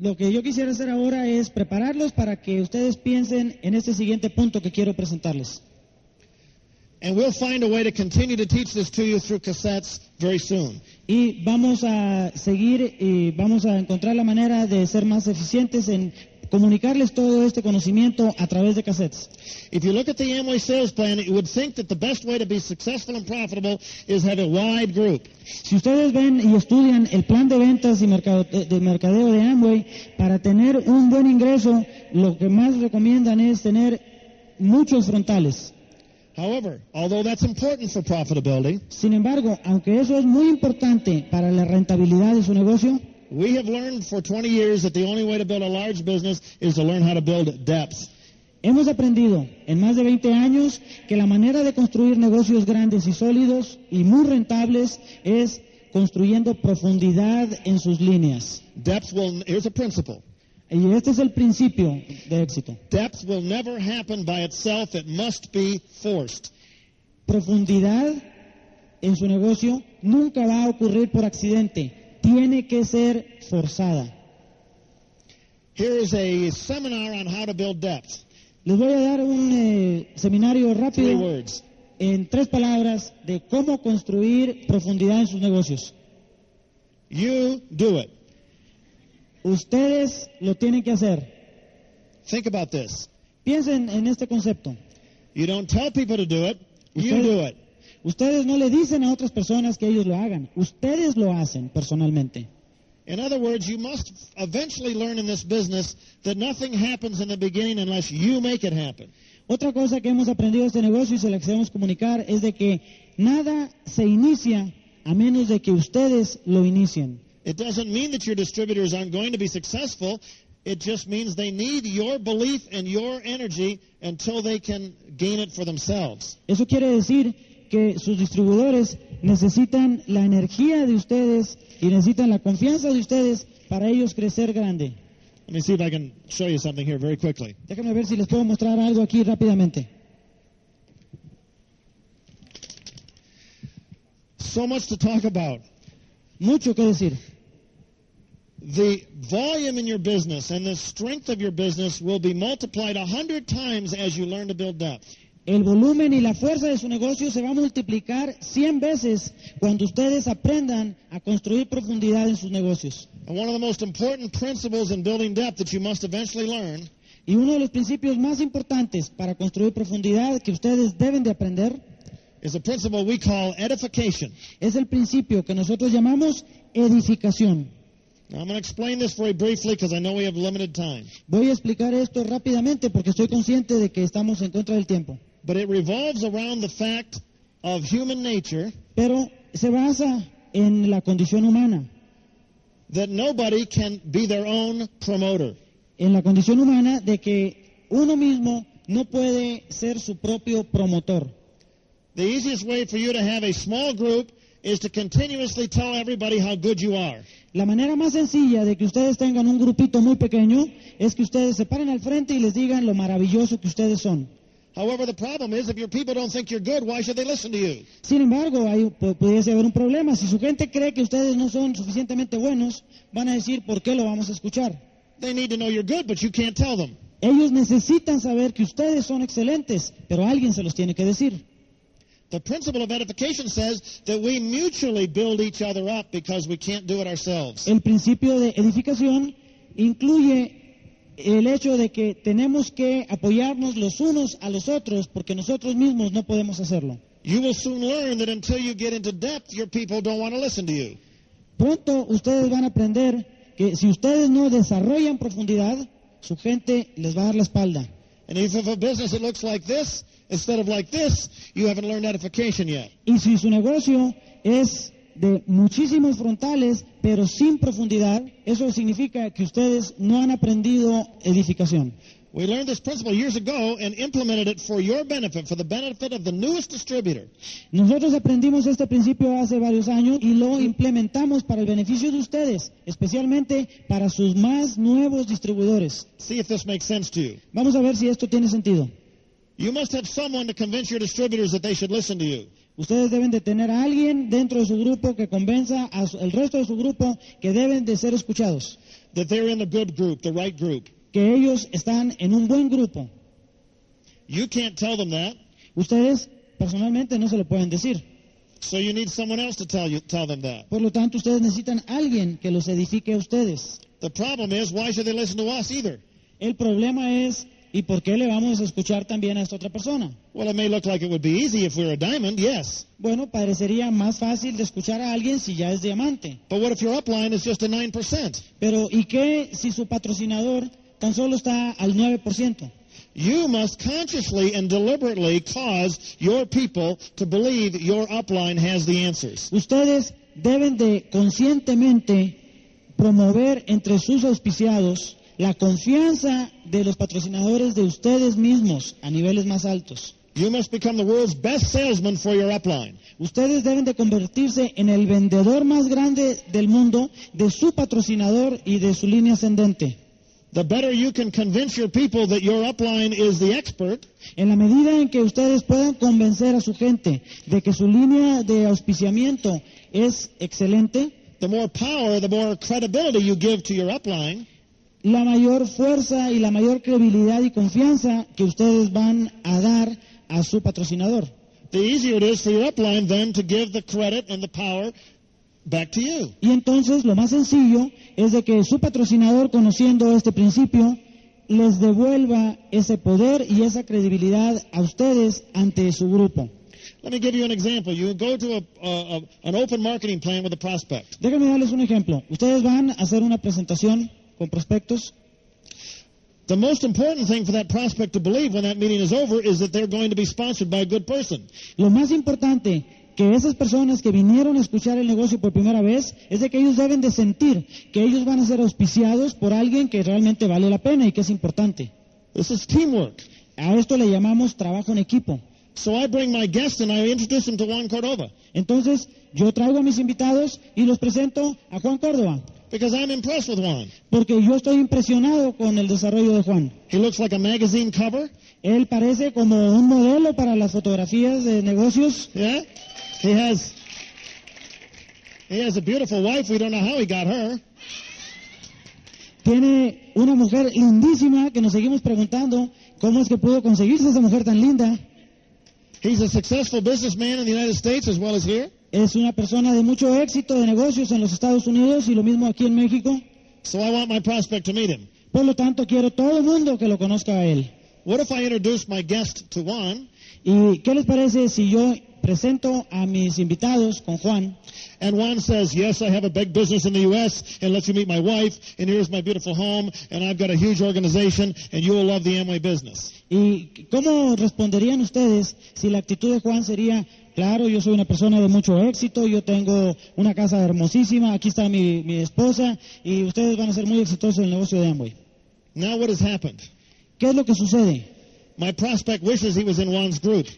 Lo que yo quisiera hacer ahora es prepararlos para que ustedes piensen en este siguiente punto que quiero presentarles. And we'll find a way to continue to teach this to you through cassettes very soon. Y vamos a seguir y vamos a encontrar la manera de ser más eficientes en comunicarles todo este conocimiento a través de cassettes. If you look at the Amway sales plan, you would think that the best way to be successful and profitable is have a wide group. Si ustedes ven y estudian el plan de ventas y mercado- de mercadeo de Amway, para tener un buen ingreso, lo que más recomiendan es tener muchos frontales. However, although that's important for profitability, Sin embargo, aunque eso es muy importante para la rentabilidad de su negocio, we have learned for 20 years that the only way to build a large business is to learn how to build depth. hemos aprendido en más de 20 años que la manera de construir negocios grandes y sólidos y muy rentables es construyendo profundidad en sus líneas. Depth will, here's a principle. Y este es el principio de éxito. Depth will never happen by itself. It must be forced. Profundidad en su negocio nunca va a ocurrir por accidente, tiene que ser forzada. Here is a seminar on how to build depth. Les voy a dar un eh, seminario Three rápido words. en tres palabras de cómo construir profundidad en sus negocios. You do it. Ustedes lo tienen que hacer. Think about this. Piensen en este concepto. You don't tell people to do it. You do it. Ustedes no le dicen a otras personas que ellos lo hagan. Ustedes lo hacen personalmente. In other words, you must eventually learn in this business that nothing happens in the beginning unless you make it happen. Otra cosa que hemos aprendido de este negocio y se la queremos comunicar es de que nada se inicia a menos de que ustedes lo inicien. It doesn't mean that your distributors aren't going to be successful. It just means they need your belief and your energy until they can gain it for themselves. Eso quiere decir que sus distribuidores necesitan la energía de ustedes y necesitan la confianza de ustedes para ellos crecer grande. Let me see if I can show you something here very quickly. Déjenme ver si les puedo mostrar algo aquí rápidamente. So much to talk about. Mucho que decir. The volume in your business and the strength of your business will be multiplied a hundred times as you learn to build depth. El volumen y la fuerza de su negocio se va a multiplicar 100 veces cuando ustedes aprendan a construir profundidad en sus negocios. And one of the most important principles in building depth that you must eventually learn Y uno de los principios más importantes para construir profundidad que ustedes deben de aprender is a principle we call edification. es el principio que nosotros llamamos edificación. Now, I'm going to explain this very briefly because I know we have limited time. Voy a explicar esto rápidamente porque estoy consciente de que estamos en contra del tiempo. But it revolves around the fact of human nature Pero se basa en la condición humana, that nobody can be their own promoter. en la condición humana de que uno mismo no puede ser su propio promotor. The easiest way for you to have a small group is to continuously tell everybody how good you are. La manera más sencilla de que ustedes tengan un grupito muy pequeño es que ustedes se paren al frente y les digan lo maravilloso que ustedes son. However, the problem is if your people don't think you're good, why should they listen to you? Sin embargo, pu- pudiese haber un problema. Si su gente cree que ustedes no son suficientemente buenos, van a decir, ¿por qué lo vamos a escuchar? They need to know you're good, but you can't tell them. Ellos necesitan saber que ustedes son excelentes, pero alguien se los tiene que decir. The principle of edification says that we mutually build each other up because we can't do it ourselves. El principio de edificación incluye el hecho de que tenemos que apoyarnos los unos a los otros porque nosotros mismos no podemos hacerlo. You will soon learn that until you get into depth, your people don't want to listen to you. Pronto ustedes van a aprender que si ustedes no desarrollan profundidad, su gente les va a dar la espalda. And if you have a business that looks like this instead of like this, you haven't learned edification yet. Y si su negocio es de muchísimos frontales, pero sin profundidad, eso significa que ustedes no han aprendido edificación. We learned this principle years ago and implemented it for your benefit, for the benefit of the newest distributor. Nosotros aprendimos este principio hace varios años y lo implementamos para el beneficio de ustedes, especialmente para sus más nuevos distribuidores. See if this makes sense to you. Vamos a ver si esto tiene sentido. You must have someone to convince your distributors that they should listen to you. Ustedes deben de tener a alguien dentro de su grupo que convenza al resto de su grupo que deben de ser escuchados, that they're in the good group, the right group. que ellos están en un buen grupo. You can't tell them that, Ustedes personalmente no se lo pueden decir. so you need someone else to tell you tell them that. Por lo tanto, ustedes necesitan a alguien que los edifique a ustedes. The problem is, why should they listen to us either? El problema es, ¿y por qué le vamos a escuchar también a esta otra persona? Well, it may look like it would be easy if we were a diamond, yes. Bueno, parecería más fácil de escuchar a alguien si ya es diamante. But what if your upline is just a 9%? Pero ¿y qué si su patrocinador tan solo está al 9%? You must consciously and deliberately cause your people to believe your upline has the answers. Ustedes deben de conscientemente promover entre sus auspiciados la confianza de los patrocinadores de ustedes mismos a niveles más altos. You must become the world's best salesman for your upline. Ustedes deben de convertirse en el vendedor más grande del mundo de su patrocinador y de su línea ascendente. The better you can convince your people that your upline is the expert, En la medida en que ustedes puedan convencer a su gente de que su línea de auspiciamiento es excelente, the more power, the more credibility you give to your upline, la mayor fuerza y la mayor credibilidad y confianza que ustedes van a dar a su patrocinador. the easier it is for your upline then to give the credit and the power back to you. Y entonces lo más sencillo es de que su patrocinador, conociendo este principio, les devuelva ese poder y esa credibilidad a ustedes ante su grupo. Let me give you an example. You go to a, a, a, an open marketing plan with a prospect. Déjenme darles un ejemplo. Ustedes van a hacer una presentación con prospectos The most important thing for that prospect to believe when that meeting is over is that they're going to be sponsored by a good person. Lo más importante que esas personas que vinieron a escuchar el negocio por primera vez es de que ellos deben de sentir que ellos van a ser auspiciados por alguien que realmente vale la pena y que es importante. This is teamwork. A esto le llamamos trabajo en equipo. So I bring my guest and I introduce him to Juan Cordova Entonces, yo traigo a mis invitados y los presento a Juan Córdoba, because I'm impressed with Juan. porque yo estoy impresionado con el desarrollo de Juan. He looks like a magazine cover. Él parece como un modelo para las fotografías de negocios. Yeah? He has he has a beautiful wife. We don't know how he got her. Tiene una mujer lindísima que nos seguimos preguntando cómo es que pudo conseguirse esa mujer tan linda. He's a successful businessman in the United States as well as here. Es una persona de mucho éxito de negocios en los Estados Unidos y lo mismo aquí en México. So I want my prospect to meet him. Por lo tanto, quiero todo el mundo que lo conozca a él. What if I introduce my guest to Juan ¿Y qué les parece si yo presento a mis invitados con Juan? and Juan says, Yes, I have a big business in the US and lets you meet my wife and here's my beautiful home and I've got a huge organization and you will love the Amway business. ¿Y cómo responderían ustedes si la actitud de Juan sería, claro, yo soy una persona de mucho éxito, yo tengo una casa hermosísima, aquí está mi, mi esposa y ustedes van a ser muy exitosos en el negocio de Amway? Now what has happened? ¿Qué es lo que sucede? My prospect wishes he was in Juan's group.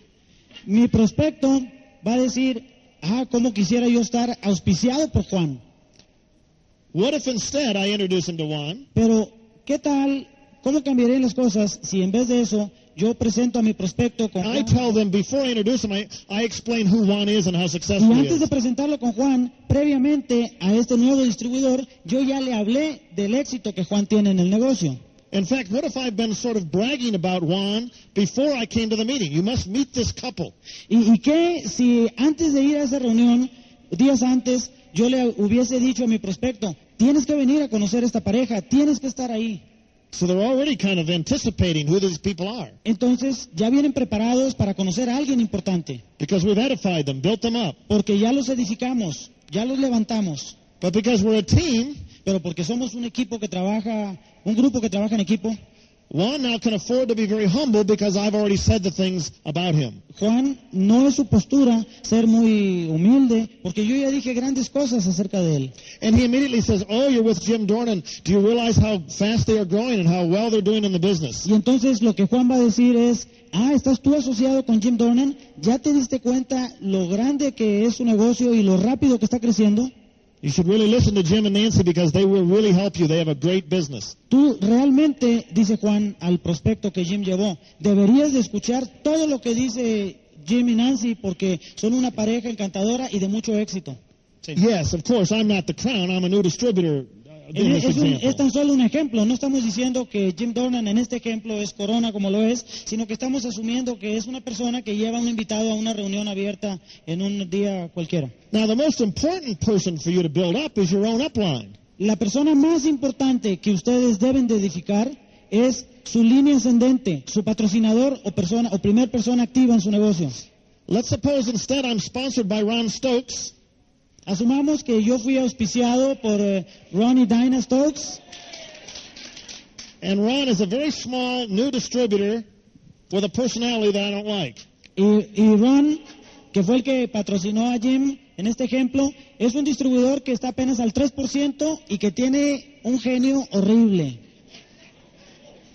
Mi prospecto va a decir, ah, ¿cómo quisiera yo estar auspiciado por Juan? What if instead I introduce him to Juan Pero, ¿qué tal? ¿Cómo cambiarían las cosas si en vez de eso yo presento a mi prospecto con I Juan? tell them before I introduce him, I, I explain who Juan is and how Y successful he antes de is. presentarlo con Juan, previamente a este nuevo distribuidor, yo ya le hablé del éxito que Juan tiene en el negocio. In fact, what if I've been sort of bragging about Juan before I came to the meeting? You must meet this couple. ¿Y, y qué si antes de ir a esa reunión, días antes, yo le hubiese dicho a mi prospecto, tienes que venir a conocer esta pareja, tienes que estar ahí? So they're already kind of anticipating who these people are. Entonces ya vienen preparados para conocer a alguien importante, because we've edified them, built them up. porque ya los edificamos, ya los levantamos, But because we're a team, pero porque somos un equipo que trabaja, un grupo que trabaja en equipo, Juan now can afford to be very humble because I've already said the things about him. Juan no es su postura ser muy humilde, porque yo ya dije grandes cosas acerca de él. And he immediately says, Oh, you're with Jim Dornan. Do you realize how fast they are growing and how well they're doing in the business? Y entonces lo que Juan va a decir es, ah, estás tú asociado con Jim Dornan, ¿ya te diste cuenta lo grande que es su negocio y lo rápido que está creciendo? You should really listen to Jim and Nancy because they will really help you. They have a great business. Tú realmente, dice Juan al prospecto que Jim llevó, deberías de escuchar todo lo que dice Jim y Nancy porque son una pareja encantadora y de mucho éxito. Yes, of course, I'm not the crown. I'm a new distributor. Es, this es un- example. es tan solo un ejemplo, no estamos diciendo que Jim Dornan en este ejemplo es corona como lo es, sino que estamos asumiendo que es una persona que lleva a un invitado a una reunión abierta en un día cualquiera. Now, the most important person for you to build up is your own upline. La persona más importante que ustedes deben de edificar es su línea ascendente, su patrocinador o persona o primer persona activa en su negocio. Let's suppose instead I'm sponsored by Ron Stokes, Asumamos que yo fui auspiciado por eh, Ron y Dinah Stokes and Ron is a very small new distributor with a personality that I don't like. y, y Ron, que fue el que patrocinó a Jim en este ejemplo, es un distribuidor que está apenas al 3% y que tiene un genio horrible.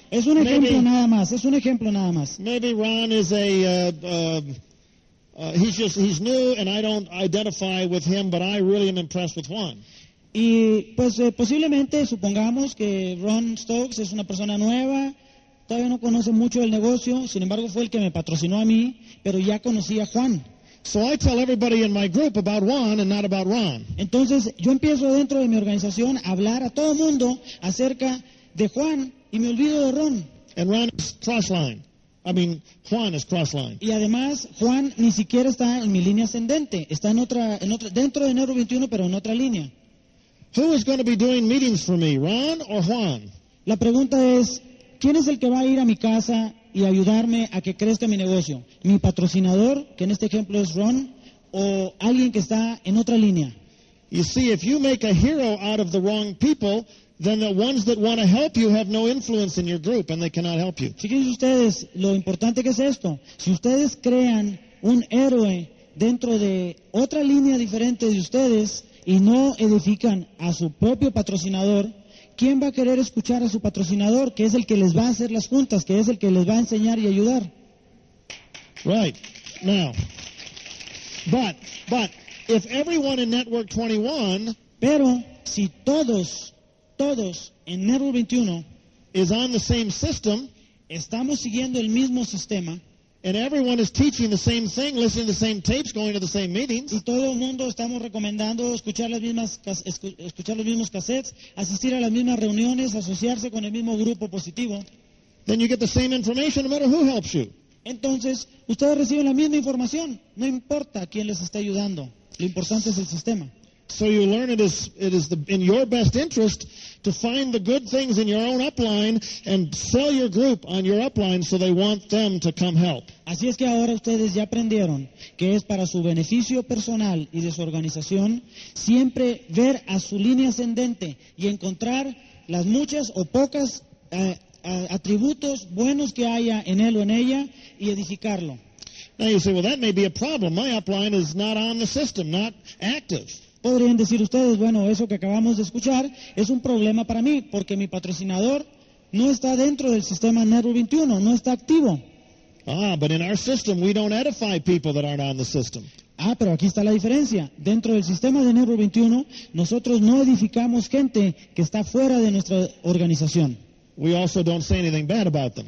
Es un Maybe- ejemplo nada más, es un ejemplo nada más. Maybe Ron is a, uh, uh, uh, he's just, he's new and I don't identify with him, but I really am impressed with Juan. Y pues eh, posiblemente supongamos que Ron Stokes es una persona nueva, todavía no conoce mucho del negocio, sin embargo fue el que me patrocinó a mí, pero ya conocía a Juan. So I tell everybody in my group about Juan and not about Ron. Entonces yo empiezo dentro de mi organización a hablar a todo mundo acerca de Juan y me olvido de Ron. And Ron is crossline. I mean, Juan is crossline. Y además Juan ni siquiera está en mi línea ascendente, está en otra, en otra, dentro de enero 21 pero en otra línea. Who is going to be doing meetings for me, Ron or Juan? La pregunta es, ¿quién es el que va a ir a mi casa y ayudarme a que crezca mi negocio? ¿Mi patrocinador, que en este ejemplo es Ron, o alguien que está en otra línea? You see, if you make a hero out of the wrong people, then the ones that want to help you have no influence in your group and they cannot help you. Fíjense ustedes lo importante que es esto. Si ustedes crean un héroe dentro de otra línea diferente de ustedes y no edifican a su propio patrocinador, ¿quién va a querer escuchar a su patrocinador, que es el que les va a hacer las juntas, que es el que les va a enseñar y ayudar? Right. Now, but, but, if everyone in Network 21 Pero si todos, todos en Network 21 is on the same system. Estamos siguiendo el mismo sistema. And everyone is teaching the same thing, listening to the same tapes, going to the same meetings, y todo el mundo estamos recomendando escuchar las mismas escuchar los mismos cassettes, asistir a las mismas reuniones, asociarse con el mismo grupo positivo, then you get the same information no matter who helps you. entonces ustedes reciben la misma información, no importa quién les está ayudando, lo importante es el sistema. So you learn it is it is the, in your best interest to find the good things in your own upline and sell your group on your upline so they want them to come help. Así es que ahora ustedes ya aprendieron que es para su beneficio personal y de su organización siempre ver a su línea ascendente y encontrar las muchas o pocas eh, atributos buenos que haya en él o en ella y edificarlo. Now you say, well, that may be a problem. My upline is not on the system, not active. Podrían decir ustedes, bueno, eso que acabamos de escuchar es un problema para mí porque mi patrocinador no está dentro del sistema Network 21, no está activo. Ah, but in our system, we don't edify people that aren't on the system. Ah, pero aquí está la diferencia. Dentro del sistema de Network 21, nosotros no edificamos gente que está fuera de nuestra organización. We also don't say anything bad about them.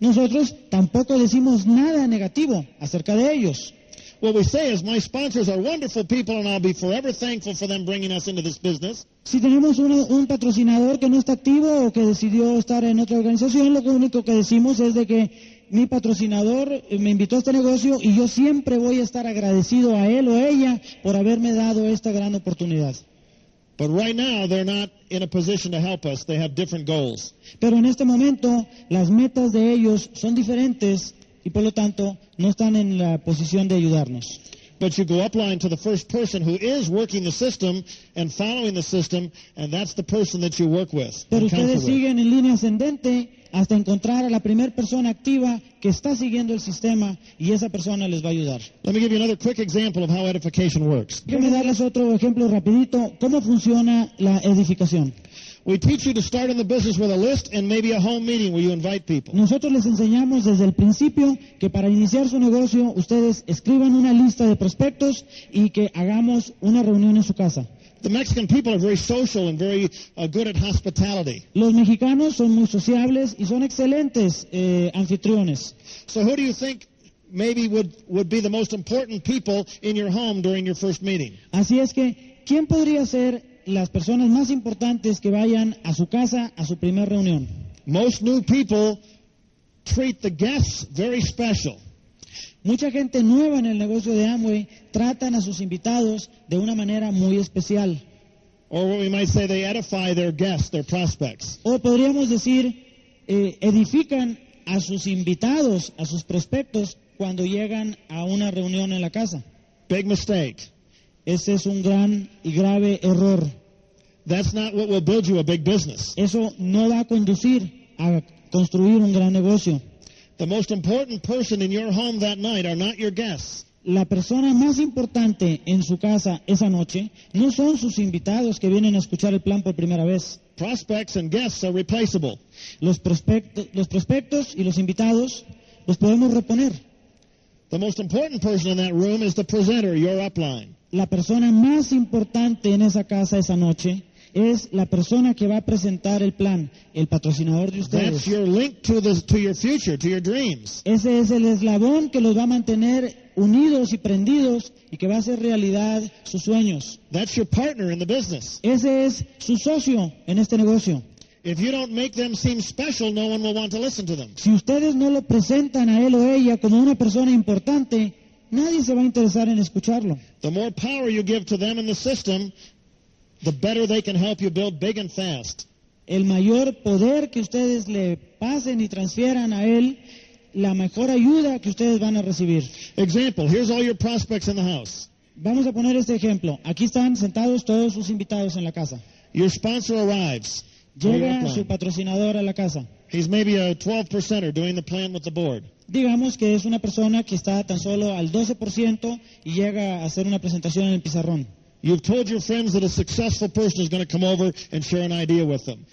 Nosotros tampoco decimos nada negativo acerca de ellos. What we say is, my sponsors are wonderful people, and I'll be forever thankful for them bringing us into this business. Si tenemos un patrocinador que no está activo o que decidió estar en otra organización, lo único que decimos es de que mi patrocinador eh, me invitó a este negocio y yo siempre voy a estar agradecido a él o ella por haberme dado esta gran oportunidad. But right now, they're not in a position to help us. They have different goals. Pero en este momento las metas de ellos son diferentes y por lo tanto no están en la posición de ayudarnos. but you go upline to the first person who is working the system and following the system, and that's the person that you work with. Pero ustedes siguen en línea ascendente hasta encontrar a la primera persona activa que está siguiendo el sistema y esa persona les va a ayudar. Let me give you another quick example of how edification works. Darles otro ejemplo rapidito, cómo funciona la edificación. We teach you to start in the business with a list and maybe a home meeting where you invite people. Nosotros les enseñamos desde el principio que para iniciar su negocio ustedes escriban una lista de prospectos y que hagamos una reunión en su casa. The Mexican people are very social and very uh, good at hospitality. Los mexicanos son muy sociables y son excelentes eh, anfitriones. So who do you think maybe would, would be the most important people in your home during your first meeting? Así es que, ¿quién podría ser las personas más importantes que vayan a su casa a su primera reunión? Most new people treat the guests very special. Mucha gente nueva en el negocio de Amway tratan a sus invitados de una manera muy especial. Or what we might say, they edify their guests, their prospects. O podríamos decir, eh, edifican a sus invitados, a sus prospectos, cuando llegan a una reunión en la casa. Big mistake. Ese es un gran y grave error. That's not what will build you a big business. Eso no va a conducir a construir un gran negocio. The most important person in your home that night are not your guests. La persona más importante en su casa esa noche no son sus invitados que vienen a escuchar el plan por primera vez. Prospects and guests are replaceable. Los prospectos, los prospectos y los invitados los podemos reponer. The most important person in that room is the presenter, your upline. La persona más importante en esa casa esa noche es la persona que va a presentar el plan, el patrocinador de That's ustedes. your link to the to your future, to your dreams. Ese es el eslabón que los va a mantener unidos y prendidos y que va a hacer realidad sus sueños. That's your partner in the business. Ese es su socio en este negocio. If you don't make them seem special, no one will want to listen to them. Si ustedes no lo presentan a él o ella como una persona importante, nadie se va a interesar en escucharlo. The more power you give to them in the system, the better they can help you build big and fast. El mayor poder que ustedes le pasen y transfieran a él, la mejor ayuda que ustedes van a recibir. Example, here's all your prospects in the house. Vamos a poner este ejemplo. Aquí están sentados todos sus invitados en la casa. Your sponsor arrives. Llega su patrocinador a la casa. He's maybe a 12 percenter doing the plan with the board. Digamos que es una persona que está tan solo al 12% y llega a hacer una presentación en el pizarrón. You've told your friends that a successful person is going to come over and share an idea with them.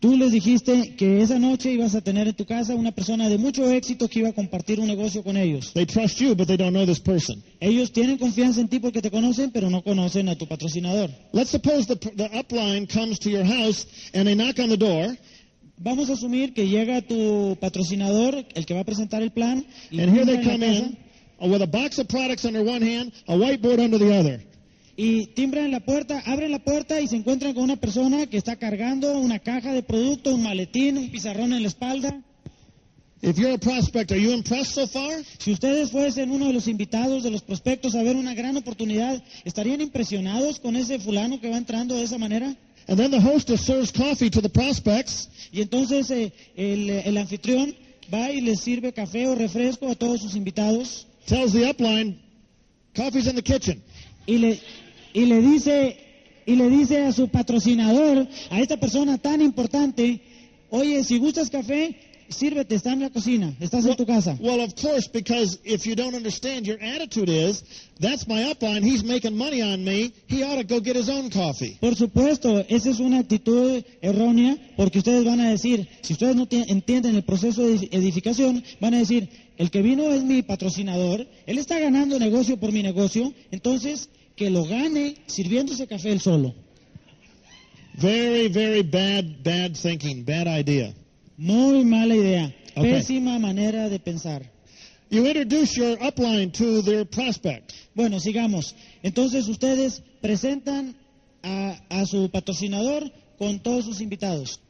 Tú les dijiste que esa noche ibas a tener en tu casa una persona de mucho éxito que iba a compartir un negocio con ellos. They trust you, but they don't know this person. Ellos tienen confianza en ti porque te conocen, pero no conocen a tu patrocinador. Let's suppose the, the upline comes to your house and they knock on the door, Vamos a asumir que llega tu patrocinador, el que va a presentar el plan, y and here they come in uh, with a box of products under one hand, a whiteboard under the other. y timbran la puerta, abren la puerta y se encuentran con una persona que está cargando una caja de producto, un maletín, un pizarrón en la espalda. If you're a prospect, are you impressed so far? Si ustedes fuesen uno de los invitados de los prospectos a ver una gran oportunidad, ¿estarían impresionados con ese fulano que va entrando de esa manera? And then the hostess serves coffee to the prospects, Y entonces eh, el, el anfitrión va y les sirve café o refresco a todos sus invitados tells the upline, coffee's in the kitchen. y le, y le dice y le dice a su patrocinador, a esta persona tan importante, oye, si gustas café, sírvete, está en la cocina, estás en tu casa. Well, of course, because if you don't understand, your attitude is, that's my upline, he's making money on me, he ought to go get his own coffee. Por supuesto, esa es una actitud errónea porque ustedes van a decir, si ustedes no tie- entienden el proceso de edificación, van a decir, el que vino es mi patrocinador, él está ganando negocio por mi negocio, entonces que lo gane sirviéndose café él solo. Very, very bad, bad thinking, bad idea. Muy mala idea, pésima manera de pensar. You introduce your upline to their prospect. Bueno, sigamos. Entonces ustedes presentan a, a su patrocinador con todos sus invitados.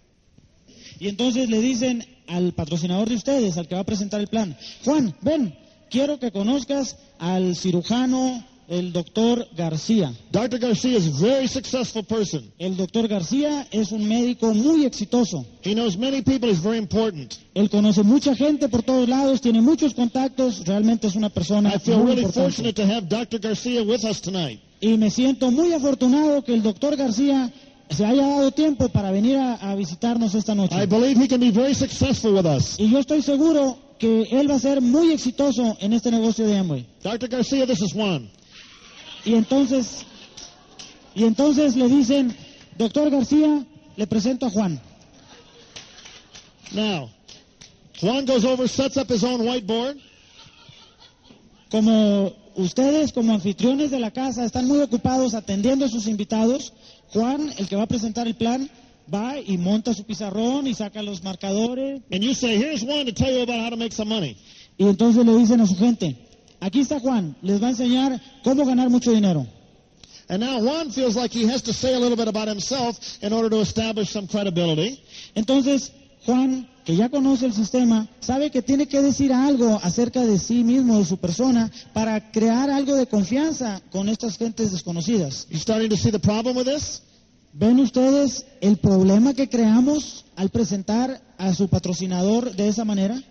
Y entonces le dicen al patrocinador de ustedes, al que va a presentar el plan, Juan, ven, quiero que conozcas al cirujano el doctor García. Dr. Garcia is a very successful person. El doctor García es un médico muy exitoso. He knows many people. He's very important. Él conoce mucha gente por todos lados, tiene muchos contactos, realmente es una persona I feel muy really importante. fortunate to have Dr. Garcia with us tonight. Y me siento muy afortunado que el doctor García se haya dado tiempo para venir a, a visitarnos esta noche. I believe he can be very successful with us. Y yo estoy seguro que él va a ser muy exitoso en este negocio de Amway. Dr. Garcia, this is Juan. Y entonces, y entonces le dicen, doctor García, le presento a Juan. Now, Juan goes over, sets up his own whiteboard. Como ustedes, como anfitriones de la casa, están muy ocupados atendiendo a sus invitados, Juan, el que va a presentar el plan, va y monta su pizarrón y saca los marcadores. And you say, here's Juan to tell you about how to make some money. Y entonces le dicen a su gente, aquí está Juan, les va a enseñar cómo ganar mucho dinero. And now Juan feels like he has to say a little bit about himself in order to establish some credibility. Entonces, Juan, que ya conoce el sistema, sabe que tiene que decir algo acerca de sí mismo, de su persona, para crear algo de confianza con estas gentes desconocidas. You starting to see the problem with this? ¿Ven ustedes el problema que creamos al presentar a su patrocinador de esa manera?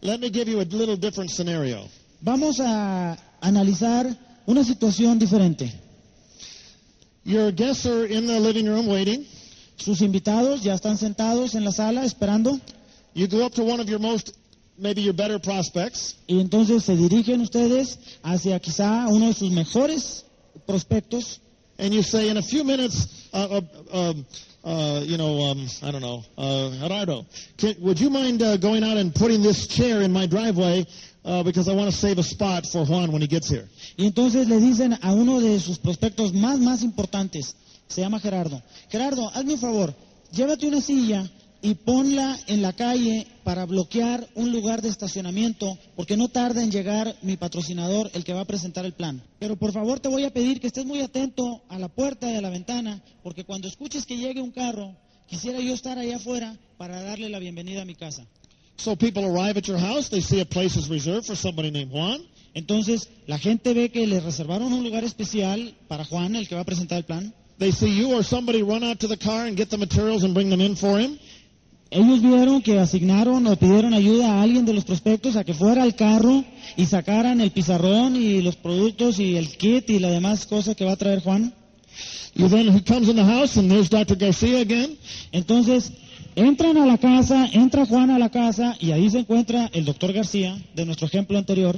Let me give you a little different scenario. Vamos a analizar una situación diferente. Your guests are in the living room waiting. Sus invitados ya están sentados en la sala esperando You go up to one of your most, maybe your better prospects, y entonces se dirigen ustedes hacia quizá uno de sus mejores prospectos and you say, in a few minutes, uh, uh, um, uh, you know, um, I don't know, uh, Gerardo, can, would you mind uh, going out and putting this chair in my driveway uh, because I want to save a spot for Juan when he gets here? y entonces le dicen a uno de sus prospectos más más importantes, se llama Gerardo, Gerardo, hazme un favor, llévate una silla y ponla en la calle para bloquear un lugar de estacionamiento, porque no tarda en llegar mi patrocinador, el que va a presentar el plan. Pero por favor te voy a pedir que estés muy atento a la puerta y a la ventana, porque cuando escuches que llegue un carro, quisiera yo estar allá afuera para darle la bienvenida a mi casa. So people arrive at your house, they see a place is reserved for somebody named Juan. Entonces, la gente ve que le reservaron un lugar especial para Juan, el que va a presentar el plan. They see you or somebody run out to the car and get the materials and bring them in for him. Ellos vieron que asignaron o pidieron ayuda a alguien de los prospectos a que fuera al carro y sacaran el pizarrón y los productos y el kit y la demás cosa que va a traer Juan. You then he comes in the house and there's Dr. Garcia again. Entonces, entran a la casa, entra Juan a la casa y ahí se encuentra el doctor García, de nuestro ejemplo anterior.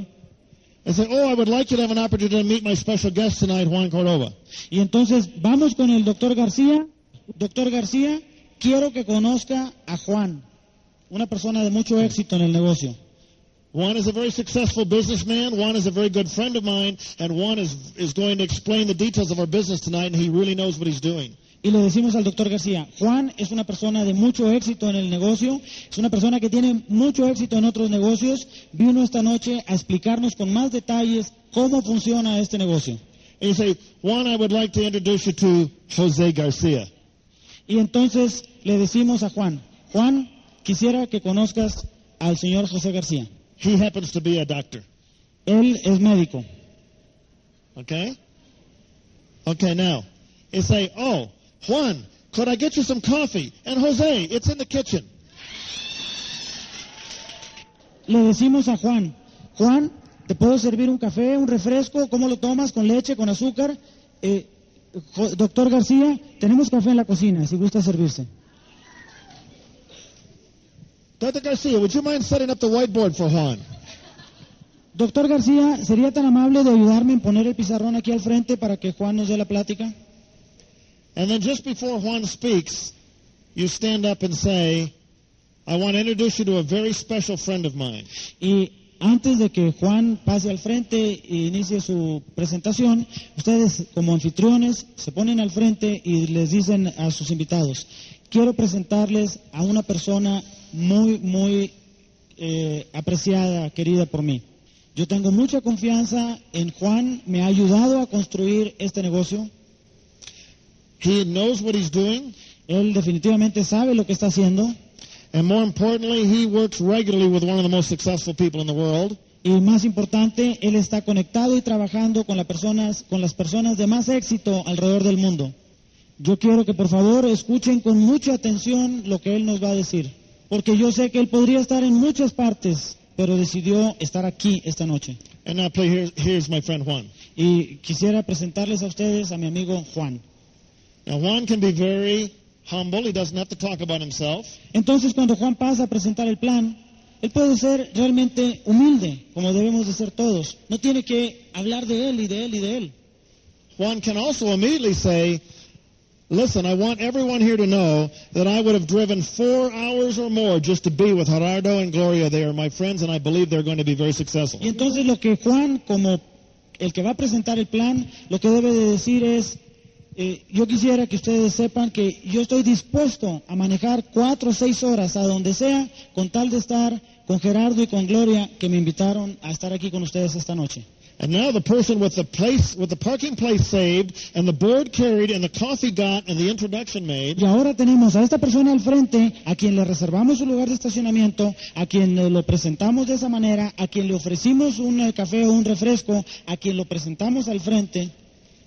and say, "Oh, I would like you to have an opportunity to meet my special guest tonight, Juan Cordova." Y entonces vamos con el doctor García. Doctor García, quiero que conozca a Juan, una persona de mucho éxito en el negocio. Juan is a very successful businessman. Juan is a very good friend of mine, and Juan is is going to explain the details of our business tonight, and he really knows what he's doing. Y le decimos al doctor García, Juan es una persona de mucho éxito en el negocio, es una persona que tiene mucho éxito en otros negocios, vino esta noche a explicarnos con más detalles cómo funciona este negocio. And you say, Juan, I would like to introduce you to Jose Garcia. Y entonces le decimos a Juan, Juan, quisiera que conozcas al señor José García. He happens to be a doctor. Él es médico. Okay? Okay, now, you say, oh, Juan, could I get you some coffee? And Jose, it's in the kitchen. Le decimos a Juan, Juan, ¿te puedo servir un café, un refresco? ¿Cómo lo tomas? ¿Con leche, con azúcar? Eh, doctor García, tenemos café en la cocina, si gusta servirse. Dr. Garcia, would you mind setting up the whiteboard for Juan? Doctor García, ¿sería tan amable de ayudarme en poner el pizarrón aquí al frente para que Juan nos dé la plática? And then just before Juan speaks, you stand up and say, I want to introduce you to a very special friend of mine. Y antes de que Juan pase al frente e inicie su presentación, ustedes como anfitriones se ponen al frente y les dicen a sus invitados, quiero presentarles a una persona muy, muy eh, apreciada, querida por mí. Yo tengo mucha confianza en Juan, me ha ayudado a construir este negocio. He knows what he's doing, Él definitivamente sabe lo que está haciendo and more importantly, he works regularly with one of the most successful people in the world. Y más importante, Él está conectado y trabajando con, las personas, con las personas de más éxito alrededor del mundo. Yo quiero que por favor escuchen con mucha atención lo que Él nos va a decir. Porque yo sé que Él podría estar en muchas partes, pero decidió estar aquí esta noche. And now, play, here, here's my friend Juan. Y quisiera presentarles a ustedes a mi amigo Juan. Now, Juan can be very humble. He doesn't have to talk about himself. Entonces, cuando Juan pasa a presentar el plan, él puede ser realmente humilde, como debemos de ser todos. No tiene que hablar de él y de él y de él. Juan can also immediately say, Listen, I want everyone here to know that I would have driven four hours or more just to be with Gerardo and Gloria. They are my friends, and I believe they're going to be very successful. Y entonces lo que Juan, como el que va a presentar el plan, lo que debe de decir es, eh, yo quisiera que ustedes sepan que yo estoy dispuesto a manejar cuatro o seis horas a donde sea con tal de estar con Gerardo y con Gloria que me invitaron a estar aquí con ustedes esta noche. And now the person with the place, with the parking place saved, and the board carried, and the coffee got, and the introduction made, Y ahora tenemos a esta persona al frente, a quien le reservamos su lugar de estacionamiento, a quien lo presentamos de esa manera, a quien le ofrecimos un eh, café o un refresco, a quien lo presentamos al frente.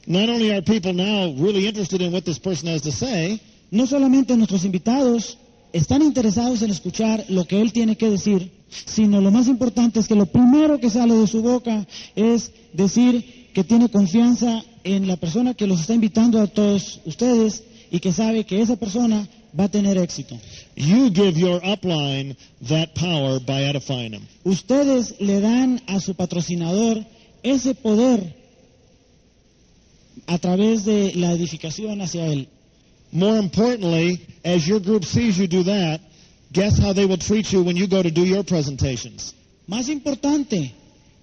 Not only are people now really interested in what this person has to say, No solamente nuestros invitados están interesados en escuchar lo que él tiene que decir, sino lo más importante es que lo primero que sale de su boca es decir que tiene confianza en la persona que los está invitando a todos ustedes y que sabe que esa persona va a tener éxito. you give your upline that power by edifying them. Ustedes le dan a su patrocinador ese poder a través de la edificación hacia él. More importantly, as your group sees you do that, guess how they will treat you when you go to do your presentations? Más importante,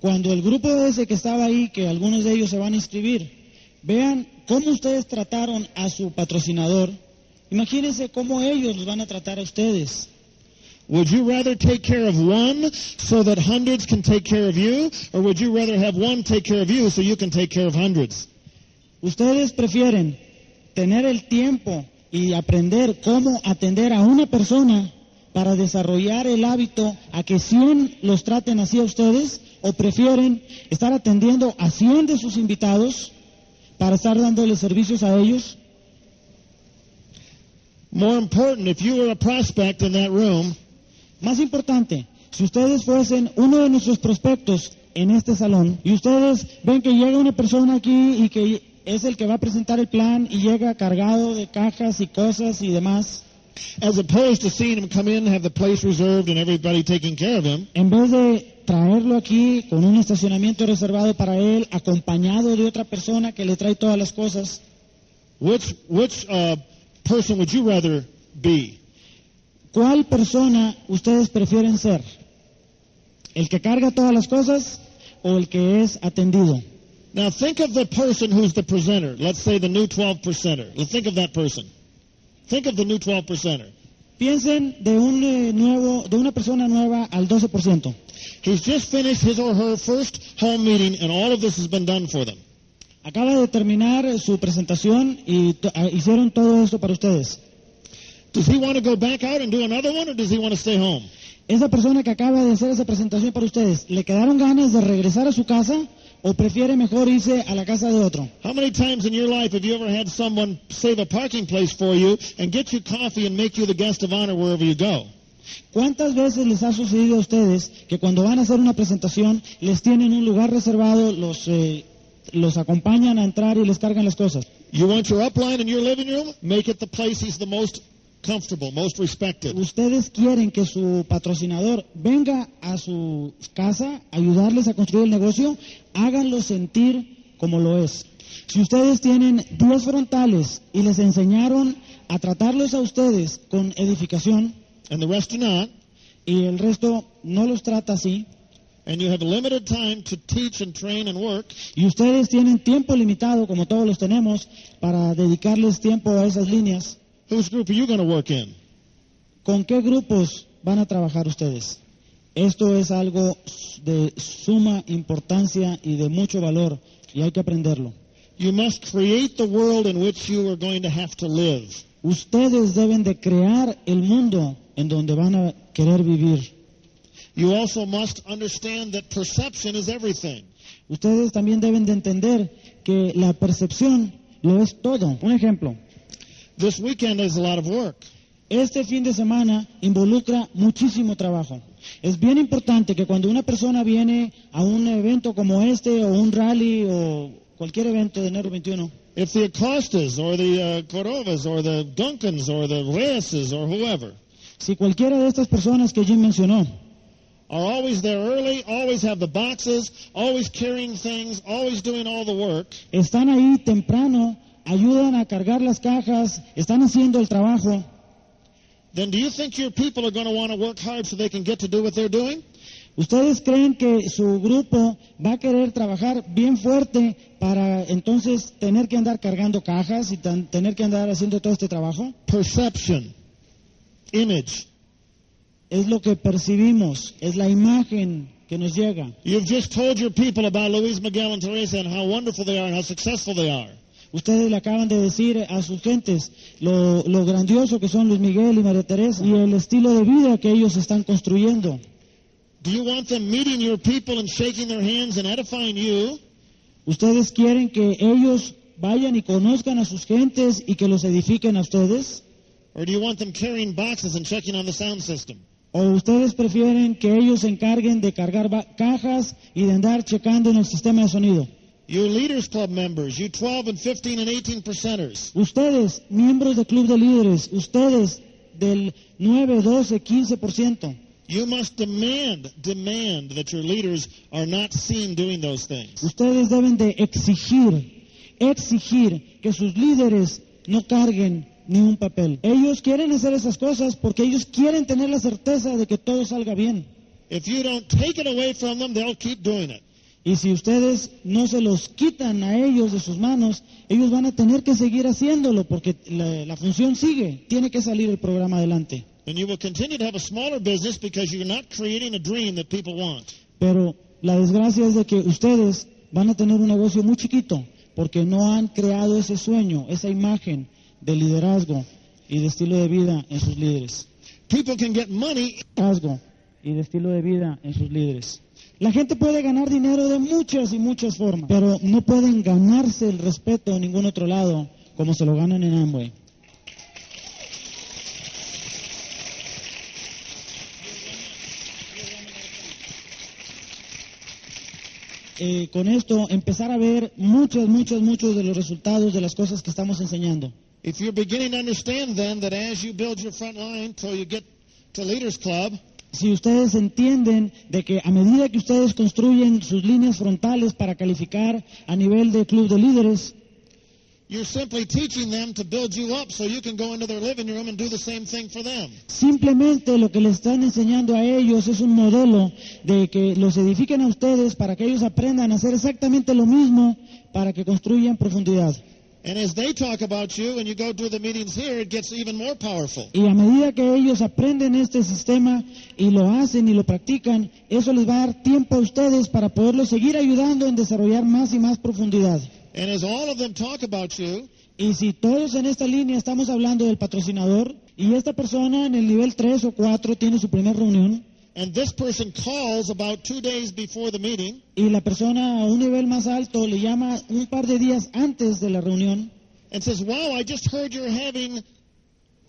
cuando el grupo ese que estaba ahí, que algunos de ellos se van a inscribir, vean cómo ustedes trataron a su patrocinador, imagínense cómo ellos los van a tratar a ustedes. Would you rather take care of one so that hundreds can take care of you, or would you rather have one take care of you so you can take care of hundreds? Ustedes prefieren tener el tiempo y aprender cómo atender a una persona para desarrollar el hábito a que 100 los traten así a ustedes o prefieren estar atendiendo a 100 de sus invitados para estar dándoles servicios a ellos. More important, if you were a prospect in that room, Más importante, si ustedes fuesen uno de nuestros prospectos en este salón y ustedes ven que llega una persona aquí y que es el que va a presentar el plan y llega cargado de cajas y cosas y demás, as opposed to seeing him come in, have the place reserved, and everybody taking care of him, en vez de traerlo aquí con un estacionamiento reservado para él, acompañado de otra persona que le trae todas las cosas, which which uh, person would you rather be? ¿cuál persona ustedes prefieren ser? ¿El que carga todas las cosas o el que es atendido? Now think of the person who's the presenter. Let's say the new 12 percenter. Let's think of that person. Think of the new 12 percenter. Piensen de un eh, nuevo, de una persona nueva al 12%. He's just finished his or her first home meeting, and all of this has been done for them. Acaba de terminar su presentación y to- ah, hicieron todo esto para ustedes. Does he want to go back out and do another one, or does he want to stay home? Esa persona que acaba de hacer esa presentación para ustedes, ¿le quedaron ganas de regresar a su casa o prefiere mejor irse a la casa de otro? How many times in your life have you ever had someone save a parking place for you and get you coffee and make you the guest of honor wherever you go? ¿Cuántas veces les ha sucedido a ustedes que cuando van a hacer una presentación les tienen un lugar reservado, los, eh, los acompañan a entrar y les cargan las cosas? You want your upline in your living room? Make it the place he's the most comfortable, most respected. Ustedes quieren que su patrocinador venga a su casa ayudarles a construir el negocio, háganlo sentir como lo es. Si ustedes tienen 10 frontales y les enseñaron a tratarlos a ustedes con edificación And the rest not, y el resto no los trata así, and you have limited time to teach and train and work, y ustedes tienen tiempo limitado, como todos los tenemos, para dedicarles tiempo a esas líneas, whose group are you going to work in? ¿con qué grupos van a trabajar ustedes? Esto es algo de suma importancia y de mucho valor y hay que aprenderlo. You must create the world in which you are going to have to live. Ustedes deben de crear el mundo en donde van a querer vivir. you also must understand that perception is everything. Ustedes también deben de entender que la percepción lo es todo. Un ejemplo, This weekend is a lot of work. este fin de semana involucra muchísimo trabajo. Es bien importante que cuando una persona viene a un evento como este o un rally o cualquier evento de enero 21, If the Acostas or the uh, Cordovas or the Duncans or the Reyeses or whoever si cualquiera de estas personas que Jim mencionó are always there early, always have the boxes, always carrying things, always doing all the work, están ahí temprano, ayudan a cargar las cajas, están haciendo el trabajo, then do you think your people are going to want to work hard so they can get to do what they're doing? ¿Ustedes creen que su grupo va a querer trabajar bien fuerte para entonces tener que andar cargando cajas y tan- tener que andar haciendo todo este trabajo? Perception, image. Es lo que percibimos, es la imagen que nos llega. You've just told your people about Luis Miguel and Teresa and how wonderful they are and how successful they are. Ustedes le acaban de decir a sus gentes lo, lo grandioso que son Luis Miguel y María Teresa y el estilo de vida que ellos están construyendo. Do you want them meeting your people and shaking their hands and edifying you? ¿Ustedes quieren que ellos vayan y conozcan a sus gentes y que los edifiquen a ustedes? Or do you want them carrying boxes and checking on the sound system? ¿O ustedes prefieren que ellos se encarguen de cargar cajas y de andar checando en el sistema de sonido? You Leaders Club members, you 12 and 15 and 18 percenters, Ustedes, miembros del club de líderes, ustedes del 9, 12, 15%, you must demand, demand that your leaders are not seen doing those things. ustedes deben de exigir, exigir que sus líderes no carguen ni un papel. Ellos quieren hacer esas cosas porque ellos quieren tener la certeza de que todo salga bien. If you don't take it away from them, they'll keep doing it. Y si ustedes no se los quitan a ellos de sus manos, ellos van a tener que seguir haciéndolo porque la, la función sigue. Tiene que salir el programa adelante. And you will continue to have a smaller business because you're not creating a dream that people want. Pero la desgracia es de que ustedes van a tener un negocio muy chiquito porque no han creado ese sueño, esa imagen de liderazgo y de estilo de vida en sus líderes. People can get money Liderazgo y de estilo de vida en sus líderes. La gente puede ganar dinero de muchas y muchas formas, pero no pueden ganarse el respeto en ningún otro lado como se lo ganan en Amway. Eh, con esto empezar a ver muchos, muchos, muchos de los resultados de las cosas que estamos enseñando. If you're beginning to understand then that as you build your front line till you get to Leaders Club, Si ustedes entienden de que a medida que ustedes construyen sus líneas frontales para calificar a nivel de club de líderes, simplemente lo que le están enseñando a ellos es un modelo de que los edifiquen a ustedes para que ellos aprendan a hacer exactamente lo mismo para que construyan profundidad. And as they talk about you and you go to the meetings here, it gets even more powerful. Y a medida que ellos aprenden este sistema y lo hacen y lo practican, eso les va a dar tiempo a ustedes para poderlos seguir ayudando en desarrollar más y más profundidad. And as all of them talk about you, Y si todos en esta línea estamos hablando del patrocinador y esta persona en el nivel 3 o 4 tiene su primera reunión and this person calls about two days before the meeting, y la persona a un nivel más alto le llama un par de días antes de la reunión and says, Wow, I just heard you're having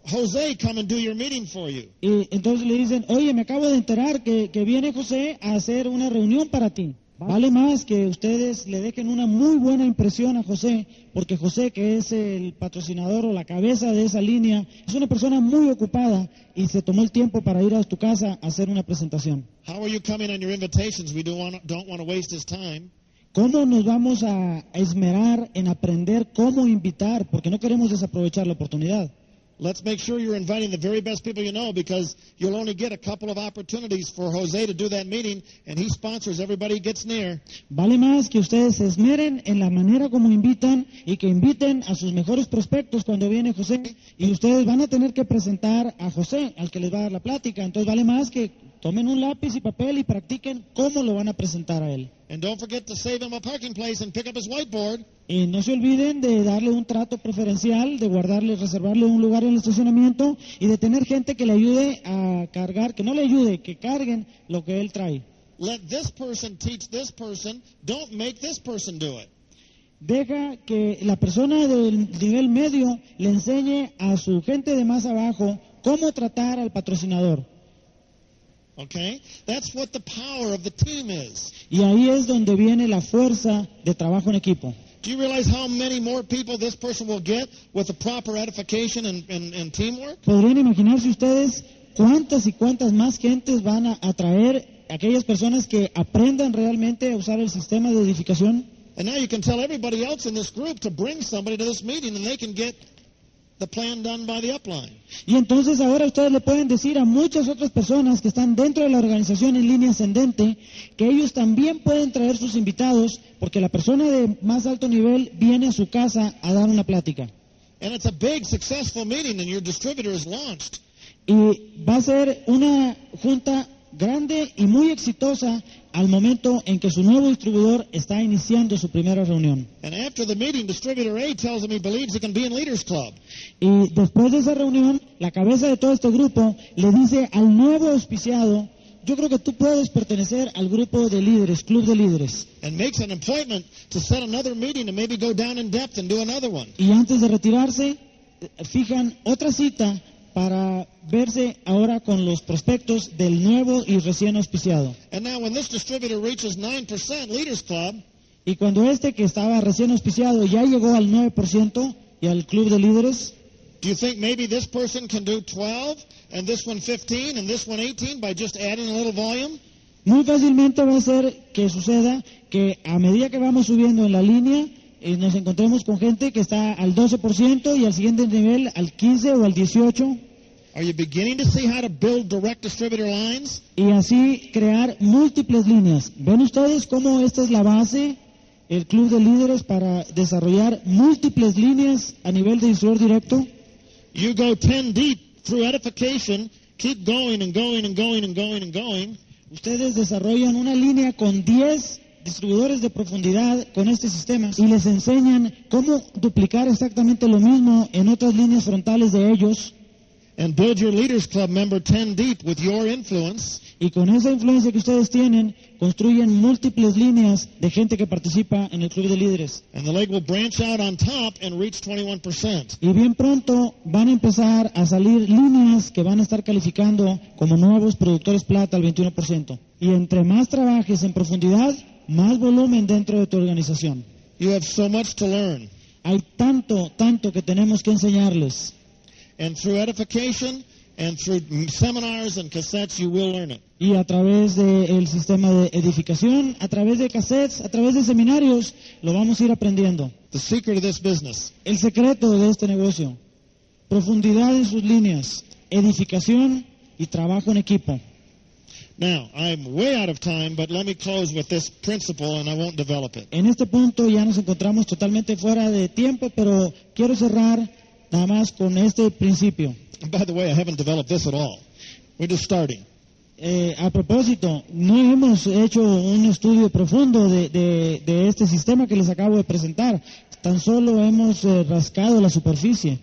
Jose come and do your meeting for you. y entonces le dicen, oye, me acabo de enterar que, que viene José a hacer una reunión para ti. Vale más que ustedes le dejen una muy buena impresión a José, porque José, que es el patrocinador o la cabeza de esa línea, es una persona muy ocupada y se tomó el tiempo para ir a tu casa a hacer una presentación. How are you coming on your invitations? We don't want to, don't want to waste his time. ¿Cómo nos vamos a esmerar en aprender cómo invitar? Porque no queremos desaprovechar la oportunidad. Let's make sure you're inviting the very best people you know because you'll only get a couple of opportunities for Jose to do that meeting, and he sponsors everybody he gets near. Vale más que ustedes se esmeren en la manera como invitan y que inviten a sus mejores prospectos cuando viene José. Y ustedes van a tener que presentar a José, al que les va a dar la plática. Entonces vale más que tomen un lápiz y papel y practiquen cómo lo van a presentar a él. And don't forget to save him a parking place and pick up his whiteboard. Y no se olviden de darle un trato preferencial, de guardarle, reservarle un lugar en el estacionamiento y de tener gente que le ayude a cargar, que no le ayude, que carguen lo que él trae. Let this person teach this person. Don't make this person do it. Deja que la persona del nivel medio le enseñe a su gente de más abajo cómo tratar al patrocinador. Okay? That's what the power of the team is. Y ahí es donde viene la fuerza de trabajo en equipo. Do you realize how many more people this person will get with the proper edification and, and, and teamwork? ¿Podrían imaginarse ustedes cuántas y cuántas más gentes van a atraer aquellas personas que aprendan realmente a usar el sistema de edificación? And now you can tell everybody else in this group to bring somebody to this meeting and they can get the plan done by the upline. Y entonces ahora ustedes le pueden decir a muchas otras personas que están dentro de la organización en línea ascendente que ellos también pueden traer sus invitados porque la persona de más alto nivel viene a su casa a dar una plática. And it's a big successful meeting and your distributor is launched. Y va a ser una junta grande y muy exitosa al momento en que su nuevo distribuidor está iniciando su primera reunión. Y después de esa reunión, la cabeza de todo este grupo le dice al nuevo auspiciado, yo creo que tú puedes pertenecer al grupo de líderes, club de líderes. and makes an appointment to set another meeting and maybe go down in depth and do another one. Y antes de retirarse, eh, fijan otra cita para verse ahora con los prospectos del nuevo y recién auspiciado. And now, when this distributor reaches 9% Leaders Club, Y cuando este que estaba recién auspiciado ya llegó al 9% y al club de líderes, do you think maybe this person can do 12 and this one 15 and this one 18 by just adding a little volume? muy fácilmente va a ser que suceda que a medida que vamos subiendo en la línea, eh, nos encontremos con gente que está al 12% y al siguiente nivel al 15 o al 18 Are you beginning to see how to build direct distributor lines? y así crear múltiples líneas. ¿Ven ustedes cómo esta es la base, el club de líderes para desarrollar múltiples líneas a nivel de distribuidor directo? You go 10 deep through edification, keep going and going and going and going and going. Ustedes desarrollan una línea con 10 distribuidores de profundidad con este sistema y les enseñan cómo duplicar exactamente lo mismo en otras líneas frontales de ellos and build your Leaders Club member 10 deep with your influence. y con esa influencia que ustedes tienen construyen múltiples líneas de gente que participa en el club de líderes. And the leg will branch out on top and reach 21%. Y bien pronto van a empezar a salir líneas que van a estar calificando como nuevos productores plata al 21%. Y entre más trabajes en profundidad, más volumen dentro de tu organización. You have so much to learn. Hay tanto, tanto que tenemos que enseñarles. And through edification and through seminars and cassettes, you will learn it. Y a través del sistema de edificación, a través de cassettes, a través de seminarios, lo vamos a ir aprendiendo. The secret of this business. El secreto de este negocio, profundidad en sus líneas, edificación y trabajo en equipo. Now, I'm way out of time, but let me close with this principle and I won't develop it. En este punto ya nos encontramos totalmente fuera de tiempo, pero quiero cerrar nada más con este principio. And by the way, I haven't developed this at all. We're just starting. Eh, a propósito, no hemos hecho un estudio profundo de, de- de este sistema que les acabo de presentar. Tan solo hemos eh, rascado la superficie.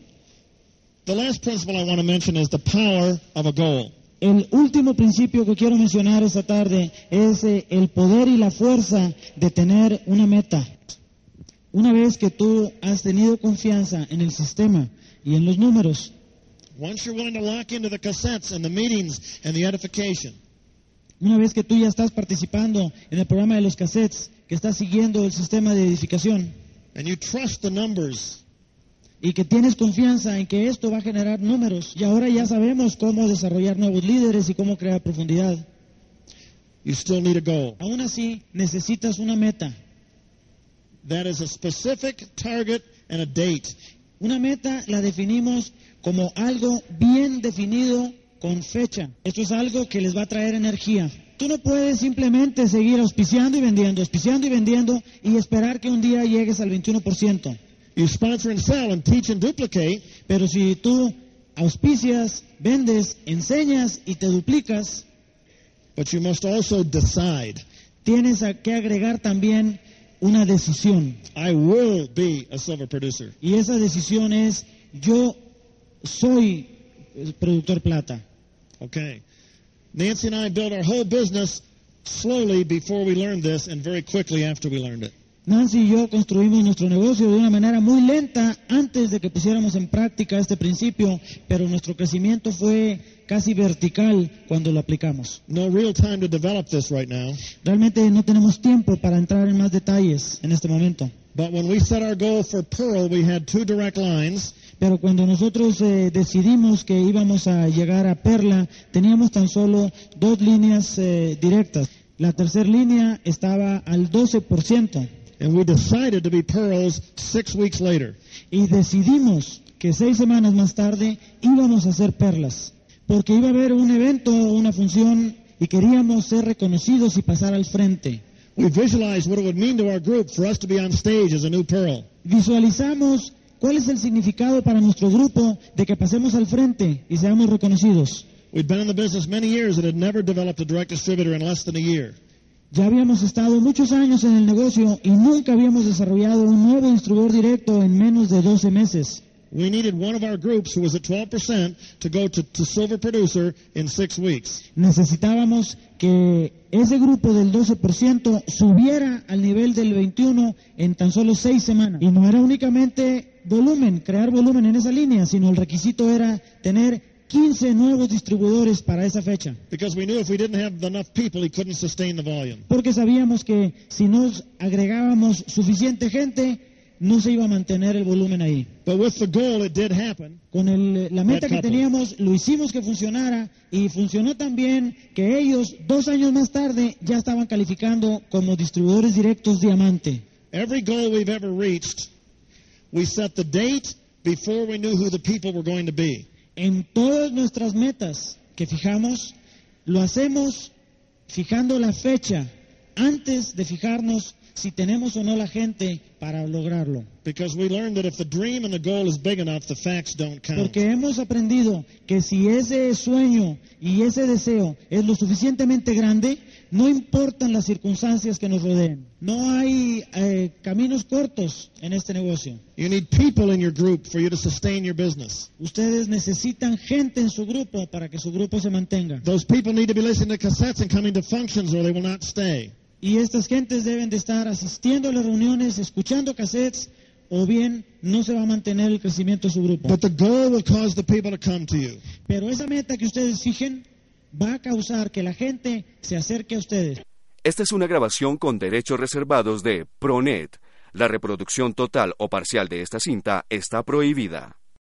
The last principle I want to mention is the power of a goal. El último principio que quiero mencionar esta tarde es eh, el poder y la fuerza de tener una meta. Una vez que tú has tenido confianza en el sistema y en los números, Once you're willing to lock into the cassettes and the meetings and the edification, una vez que tú ya estás participando en el programa de los cassettes, que estás siguiendo el sistema de edificación and you trust the numbers, y que tienes confianza en que esto va a generar números y ahora ya sabemos cómo desarrollar nuevos líderes y cómo crear profundidad. you still need a goal. Aún así, necesitas una meta. That is a specific target and a date. Una meta la definimos como algo bien definido con fecha. Esto es algo que les va a traer energía. Tú no puedes simplemente seguir auspiciando y vendiendo, auspiciando y vendiendo y esperar que un día llegues al 21%. You sponsor and sell and teach and duplicate, Pero si tú auspicias, vendes, enseñas y te duplicas, but you must also decide. tienes que agregar también una decisión. I will be a silver producer. Y esa decisión es, yo soy el productor plata. Okay. Nancy and I built our whole business slowly before we learned this and very quickly after we learned it. Nancy y yo construimos nuestro negocio de una manera muy lenta antes de que pusiéramos en práctica este principio, pero nuestro crecimiento fue casi vertical cuando lo aplicamos. No real time to develop this right now. Realmente no tenemos tiempo para entrar en más detalles en este momento. But when we set our goal for Pearl, we had two direct lines. Pero cuando nosotros eh, decidimos que íbamos a llegar a Perla, teníamos tan solo dos líneas eh, directas. La tercera línea estaba al 12%. And we decided to be Pearls six weeks later. y decidimos que seis semanas más tarde íbamos a hacer perlas, porque iba a haber un evento, una función, y queríamos ser reconocidos y pasar al frente. We visualized what it would mean to our group for us to be on stage as a new Pearl. Visualizamos cuál es el significado para nuestro grupo de que pasemos al frente y seamos reconocidos. We'd been in the business many years and had never developed a direct distributor in less than a year. Ya habíamos estado muchos años en el negocio y nunca habíamos desarrollado un nuevo distribuidor directo en menos de 12 meses. We needed one of our groups who was at 12% to go to, to silver producer in six weeks. Necesitábamos que ese grupo del 12% subiera al nivel del 21 en tan solo seis semanas. Y no era únicamente volumen, crear volumen en esa línea, sino el requisito era tener 15 nuevos distribuidores para esa fecha. Porque sabíamos que si nos agregábamos suficiente gente, no se iba a mantener el volumen ahí. But with the goal, it did happen. Con el- la meta que teníamos, lo hicimos que funcionara y funcionó tan bien que ellos, dos años más tarde, ya estaban calificando como distribuidores directos diamante. Every goal we've ever reached, we set the date before we knew who the people were going to be. En todas nuestras metas que fijamos, lo hacemos fijando la fecha antes de fijarnos si tenemos o no la gente para lograrlo. Because we learned that if the dream and the goal is big enough, the facts don't count. Porque hemos aprendido que si ese sueño y ese deseo es lo suficientemente grande, no importan las circunstancias que nos rodeen. No hay eh, caminos cortos en este negocio. You need people in your group for you to sustain your business. Ustedes necesitan gente en su grupo para que su grupo se mantenga. Those people need to be listening to cassettes and coming to functions or they will not stay. Y estas gentes deben de estar asistiendo a las reuniones, escuchando cassettes, o bien no se va a mantener el crecimiento de su grupo. But the goal will cause the people to come to you. Pero esa meta que ustedes fijen va a causar que la gente se acerque a ustedes. Esta es una grabación con derechos reservados de Pronet. La reproducción total o parcial de esta cinta está prohibida.